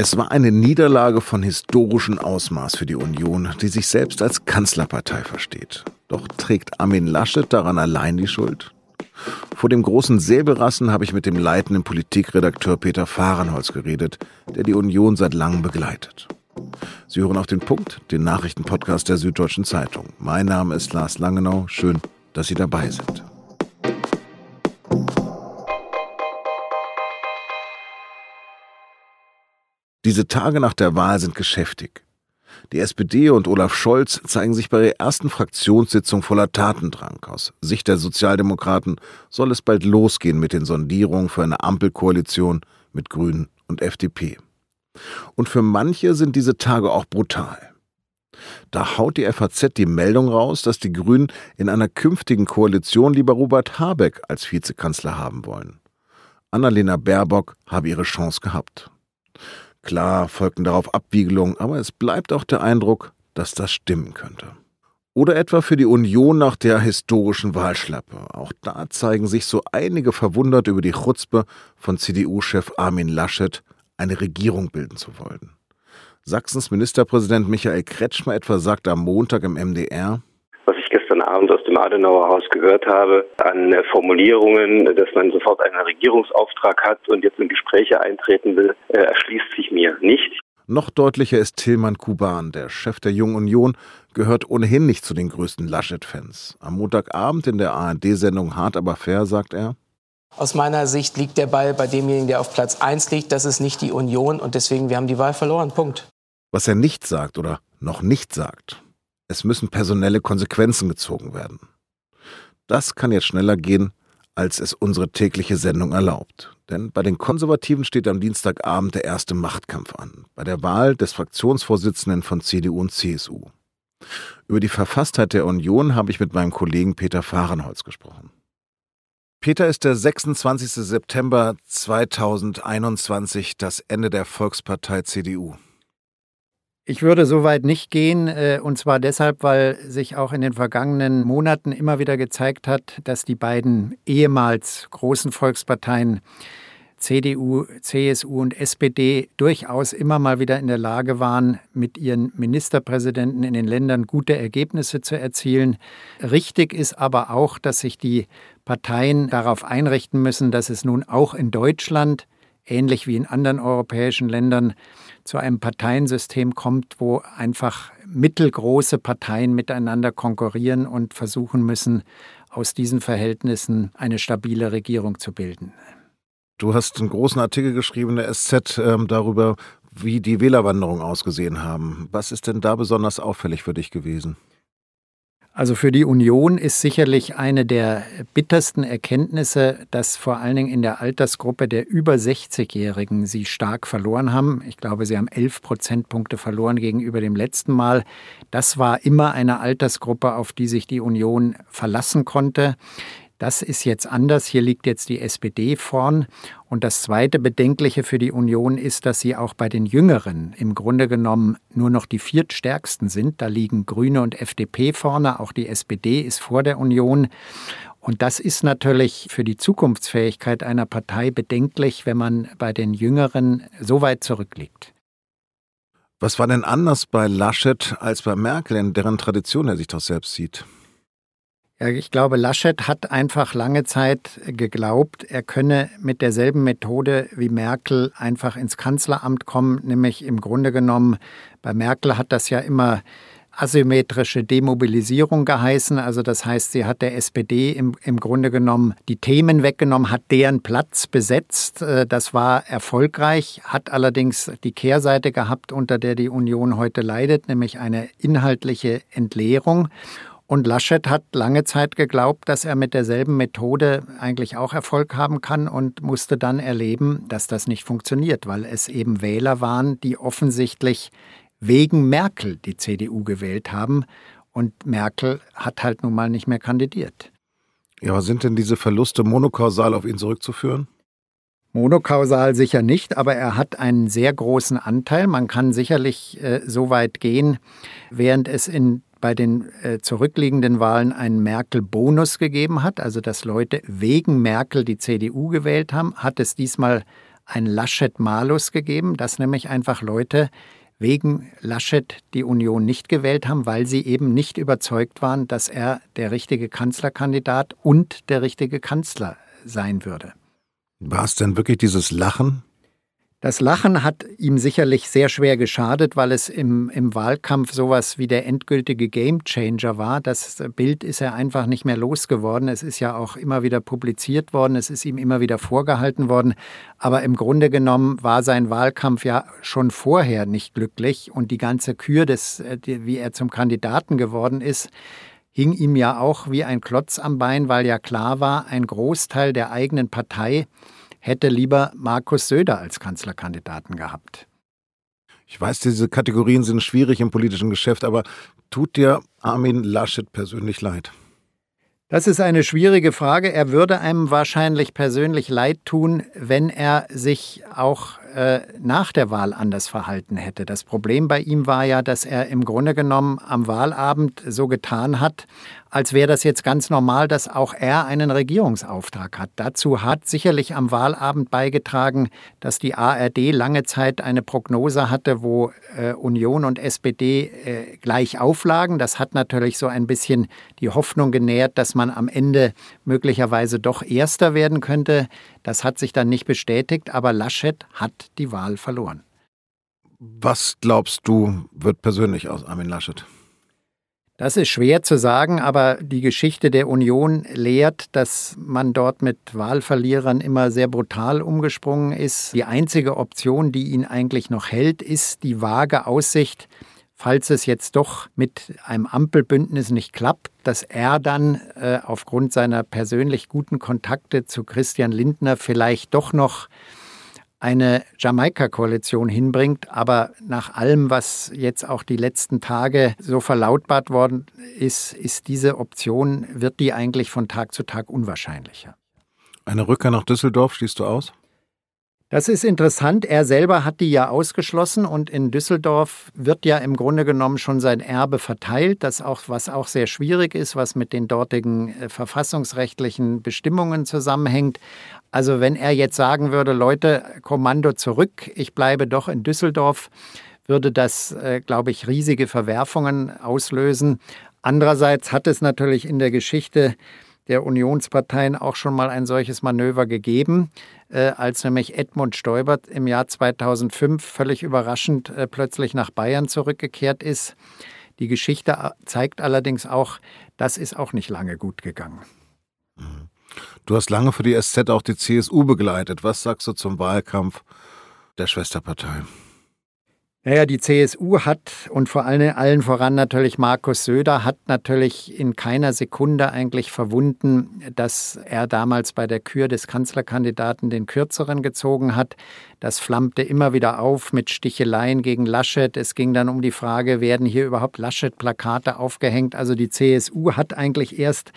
Es war eine Niederlage von historischem Ausmaß für die Union, die sich selbst als Kanzlerpartei versteht. Doch trägt Armin Laschet daran allein die Schuld? Vor dem großen Säbelrassen habe ich mit dem leitenden Politikredakteur Peter Fahrenholz geredet, der die Union seit langem begleitet. Sie hören auf den Punkt, den Nachrichtenpodcast der Süddeutschen Zeitung. Mein Name ist Lars Langenau. Schön, dass Sie dabei sind. Diese Tage nach der Wahl sind geschäftig. Die SPD und Olaf Scholz zeigen sich bei der ersten Fraktionssitzung voller Tatendrang. Aus Sicht der Sozialdemokraten soll es bald losgehen mit den Sondierungen für eine Ampelkoalition mit Grünen und FDP. Und für manche sind diese Tage auch brutal. Da haut die FAZ die Meldung raus, dass die Grünen in einer künftigen Koalition lieber Robert Habeck als Vizekanzler haben wollen. Annalena Baerbock habe ihre Chance gehabt. Klar folgten darauf Abwiegelungen, aber es bleibt auch der Eindruck, dass das stimmen könnte. Oder etwa für die Union nach der historischen Wahlschlappe. Auch da zeigen sich so einige verwundert über die Chutzpe von CDU-Chef Armin Laschet, eine Regierung bilden zu wollen. Sachsens Ministerpräsident Michael Kretschmer etwa sagte am Montag im MDR, gestern Abend aus dem Adenauer Haus gehört habe, an Formulierungen, dass man sofort einen Regierungsauftrag hat und jetzt in Gespräche eintreten will, äh, erschließt sich mir nicht. Noch deutlicher ist Tilman Kuban, der Chef der Jungen Union, gehört ohnehin nicht zu den größten Laschet-Fans. Am Montagabend in der ARD-Sendung Hart aber fair sagt er, aus meiner Sicht liegt der Ball bei demjenigen, der auf Platz 1 liegt. Das ist nicht die Union und deswegen, wir haben die Wahl verloren. Punkt. Was er nicht sagt oder noch nicht sagt, es müssen personelle Konsequenzen gezogen werden. Das kann jetzt schneller gehen, als es unsere tägliche Sendung erlaubt. Denn bei den Konservativen steht am Dienstagabend der erste Machtkampf an, bei der Wahl des Fraktionsvorsitzenden von CDU und CSU. Über die Verfasstheit der Union habe ich mit meinem Kollegen Peter Fahrenholz gesprochen. Peter ist der 26. September 2021, das Ende der Volkspartei CDU. Ich würde so weit nicht gehen, äh, und zwar deshalb, weil sich auch in den vergangenen Monaten immer wieder gezeigt hat, dass die beiden ehemals großen Volksparteien CDU, CSU und SPD durchaus immer mal wieder in der Lage waren, mit ihren Ministerpräsidenten in den Ländern gute Ergebnisse zu erzielen. Richtig ist aber auch, dass sich die Parteien darauf einrichten müssen, dass es nun auch in Deutschland, ähnlich wie in anderen europäischen Ländern, zu einem Parteiensystem kommt, wo einfach mittelgroße Parteien miteinander konkurrieren und versuchen müssen, aus diesen Verhältnissen eine stabile Regierung zu bilden. Du hast einen großen Artikel geschrieben in der SZ ähm, darüber, wie die Wählerwanderungen ausgesehen haben. Was ist denn da besonders auffällig für dich gewesen? Also für die Union ist sicherlich eine der bittersten Erkenntnisse, dass vor allen Dingen in der Altersgruppe der über 60-Jährigen sie stark verloren haben. Ich glaube, sie haben 11 Prozentpunkte verloren gegenüber dem letzten Mal. Das war immer eine Altersgruppe, auf die sich die Union verlassen konnte. Das ist jetzt anders. Hier liegt jetzt die SPD vorn. Und das zweite Bedenkliche für die Union ist, dass sie auch bei den Jüngeren im Grunde genommen nur noch die viertstärksten sind. Da liegen Grüne und FDP vorne. Auch die SPD ist vor der Union. Und das ist natürlich für die Zukunftsfähigkeit einer Partei bedenklich, wenn man bei den Jüngeren so weit zurückliegt. Was war denn anders bei Laschet als bei Merkel, in deren Tradition er sich doch selbst sieht? Ja, ich glaube, Laschet hat einfach lange Zeit geglaubt, er könne mit derselben Methode wie Merkel einfach ins Kanzleramt kommen, nämlich im Grunde genommen, bei Merkel hat das ja immer asymmetrische Demobilisierung geheißen. Also das heißt, sie hat der SPD im, im Grunde genommen die Themen weggenommen, hat deren Platz besetzt. Äh, das war erfolgreich, hat allerdings die Kehrseite gehabt, unter der die Union heute leidet, nämlich eine inhaltliche Entleerung. Und Laschet hat lange Zeit geglaubt, dass er mit derselben Methode eigentlich auch Erfolg haben kann und musste dann erleben, dass das nicht funktioniert, weil es eben Wähler waren, die offensichtlich wegen Merkel die CDU gewählt haben. Und Merkel hat halt nun mal nicht mehr kandidiert. Ja, aber sind denn diese Verluste monokausal auf ihn zurückzuführen? Monokausal sicher nicht, aber er hat einen sehr großen Anteil. Man kann sicherlich äh, so weit gehen, während es in bei den äh, zurückliegenden Wahlen einen Merkel-Bonus gegeben hat, also dass Leute wegen Merkel die CDU gewählt haben, hat es diesmal ein Laschet-Malus gegeben, dass nämlich einfach Leute wegen Laschet die Union nicht gewählt haben, weil sie eben nicht überzeugt waren, dass er der richtige Kanzlerkandidat und der richtige Kanzler sein würde. War es denn wirklich dieses Lachen? Das Lachen hat ihm sicherlich sehr schwer geschadet, weil es im, im Wahlkampf sowas wie der endgültige Gamechanger war. Das Bild ist er einfach nicht mehr losgeworden. Es ist ja auch immer wieder publiziert worden, es ist ihm immer wieder vorgehalten worden. Aber im Grunde genommen war sein Wahlkampf ja schon vorher nicht glücklich und die ganze Kür, des, äh, wie er zum Kandidaten geworden ist, hing ihm ja auch wie ein Klotz am Bein, weil ja klar war, ein Großteil der eigenen Partei hätte lieber Markus Söder als Kanzlerkandidaten gehabt. Ich weiß, diese Kategorien sind schwierig im politischen Geschäft, aber tut dir Armin Laschet persönlich leid? Das ist eine schwierige Frage. Er würde einem wahrscheinlich persönlich leid tun, wenn er sich auch äh, nach der Wahl anders verhalten hätte. Das Problem bei ihm war ja, dass er im Grunde genommen am Wahlabend so getan hat, als wäre das jetzt ganz normal, dass auch er einen Regierungsauftrag hat. Dazu hat sicherlich am Wahlabend beigetragen, dass die ARD lange Zeit eine Prognose hatte, wo äh, Union und SPD äh, gleich auflagen. Das hat natürlich so ein bisschen die Hoffnung genährt, dass man am Ende möglicherweise doch Erster werden könnte. Das hat sich dann nicht bestätigt, aber Laschet hat die Wahl verloren. Was glaubst du, wird persönlich aus Armin Laschet? Das ist schwer zu sagen, aber die Geschichte der Union lehrt, dass man dort mit Wahlverlierern immer sehr brutal umgesprungen ist. Die einzige Option, die ihn eigentlich noch hält, ist die vage Aussicht, falls es jetzt doch mit einem Ampelbündnis nicht klappt, dass er dann äh, aufgrund seiner persönlich guten Kontakte zu Christian Lindner vielleicht doch noch eine Jamaika-Koalition hinbringt. Aber nach allem, was jetzt auch die letzten Tage so verlautbart worden ist, ist diese Option, wird die eigentlich von Tag zu Tag unwahrscheinlicher. Eine Rückkehr nach Düsseldorf schließt du aus? Das ist interessant. Er selber hat die ja ausgeschlossen und in Düsseldorf wird ja im Grunde genommen schon sein Erbe verteilt, das auch, was auch sehr schwierig ist, was mit den dortigen äh, verfassungsrechtlichen Bestimmungen zusammenhängt. Also wenn er jetzt sagen würde, Leute, Kommando zurück, ich bleibe doch in Düsseldorf, würde das, äh, glaube ich, riesige Verwerfungen auslösen. Andererseits hat es natürlich in der Geschichte der Unionsparteien auch schon mal ein solches Manöver gegeben, äh, als nämlich Edmund Stoibert im Jahr 2005 völlig überraschend äh, plötzlich nach Bayern zurückgekehrt ist. Die Geschichte äh, zeigt allerdings auch, das ist auch nicht lange gut gegangen. Du hast lange für die SZ auch die CSU begleitet. Was sagst du zum Wahlkampf der Schwesterpartei? Naja, die CSU hat und vor allem allen voran natürlich Markus Söder hat natürlich in keiner Sekunde eigentlich verwunden, dass er damals bei der Kür des Kanzlerkandidaten den Kürzeren gezogen hat. Das flammte immer wieder auf mit Sticheleien gegen Laschet. Es ging dann um die Frage, werden hier überhaupt Laschet-Plakate aufgehängt? Also die CSU hat eigentlich erst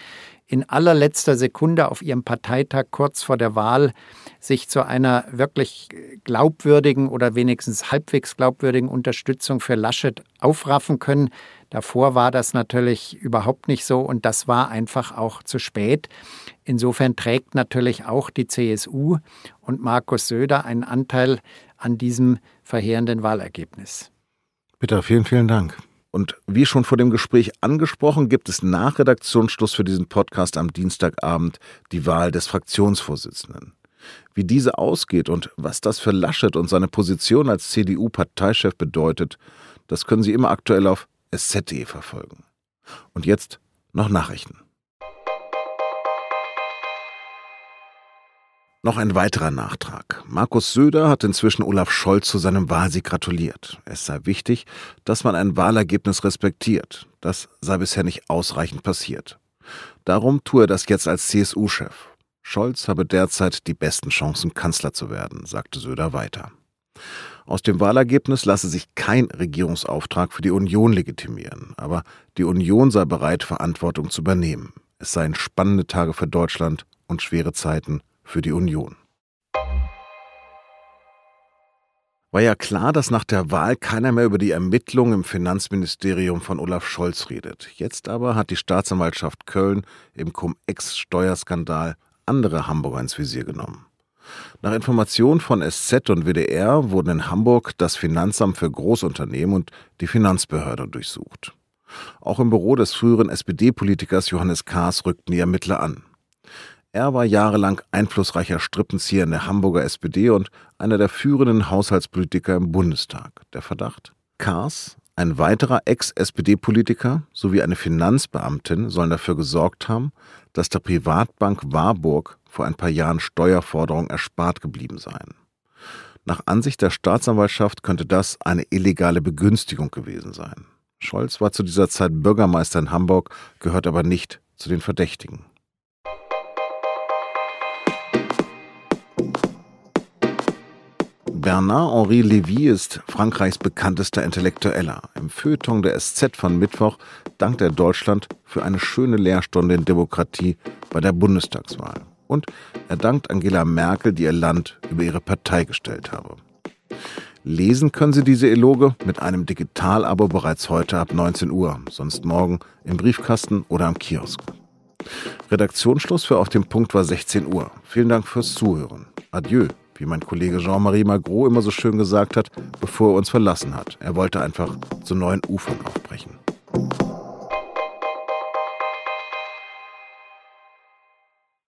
in allerletzter Sekunde auf ihrem Parteitag kurz vor der Wahl sich zu einer wirklich glaubwürdigen oder wenigstens halbwegs glaubwürdigen Unterstützung für Laschet aufraffen können. Davor war das natürlich überhaupt nicht so und das war einfach auch zu spät. Insofern trägt natürlich auch die CSU und Markus Söder einen Anteil an diesem verheerenden Wahlergebnis. Bitte, vielen, vielen Dank. Und wie schon vor dem Gespräch angesprochen, gibt es nach Redaktionsschluss für diesen Podcast am Dienstagabend die Wahl des Fraktionsvorsitzenden. Wie diese ausgeht und was das für Laschet und seine Position als CDU-Parteichef bedeutet, das können Sie immer aktuell auf sz.de verfolgen. Und jetzt noch Nachrichten. Noch ein weiterer Nachtrag. Markus Söder hat inzwischen Olaf Scholz zu seinem Wahlsieg gratuliert. Es sei wichtig, dass man ein Wahlergebnis respektiert. Das sei bisher nicht ausreichend passiert. Darum tue er das jetzt als CSU-Chef. Scholz habe derzeit die besten Chancen, Kanzler zu werden, sagte Söder weiter. Aus dem Wahlergebnis lasse sich kein Regierungsauftrag für die Union legitimieren, aber die Union sei bereit, Verantwortung zu übernehmen. Es seien spannende Tage für Deutschland und schwere Zeiten für die Union. War ja klar, dass nach der Wahl keiner mehr über die Ermittlungen im Finanzministerium von Olaf Scholz redet. Jetzt aber hat die Staatsanwaltschaft Köln im Cum-Ex-Steuerskandal andere Hamburger ins Visier genommen. Nach Informationen von SZ und WDR wurden in Hamburg das Finanzamt für Großunternehmen und die Finanzbehörde durchsucht. Auch im Büro des früheren SPD-Politikers Johannes Kahrs rückten die Ermittler an. Er war jahrelang einflussreicher Strippenzieher in der Hamburger SPD und einer der führenden Haushaltspolitiker im Bundestag. Der Verdacht? Kahrs, ein weiterer Ex-SPD-Politiker sowie eine Finanzbeamtin sollen dafür gesorgt haben, dass der Privatbank Warburg vor ein paar Jahren Steuerforderungen erspart geblieben seien. Nach Ansicht der Staatsanwaltschaft könnte das eine illegale Begünstigung gewesen sein. Scholz war zu dieser Zeit Bürgermeister in Hamburg, gehört aber nicht zu den Verdächtigen. Bernard-Henri Lévy ist Frankreichs bekanntester Intellektueller. Im Feuilleton der SZ von Mittwoch dankt er Deutschland für eine schöne Lehrstunde in Demokratie bei der Bundestagswahl. Und er dankt Angela Merkel, die ihr Land über ihre Partei gestellt habe. Lesen können Sie diese Eloge mit einem Digital-Abo bereits heute ab 19 Uhr, sonst morgen im Briefkasten oder am Kiosk. Redaktionsschluss für Auf dem Punkt war 16 Uhr. Vielen Dank fürs Zuhören. Adieu wie mein Kollege Jean-Marie Magro immer so schön gesagt hat, bevor er uns verlassen hat. Er wollte einfach zu neuen Ufern aufbrechen.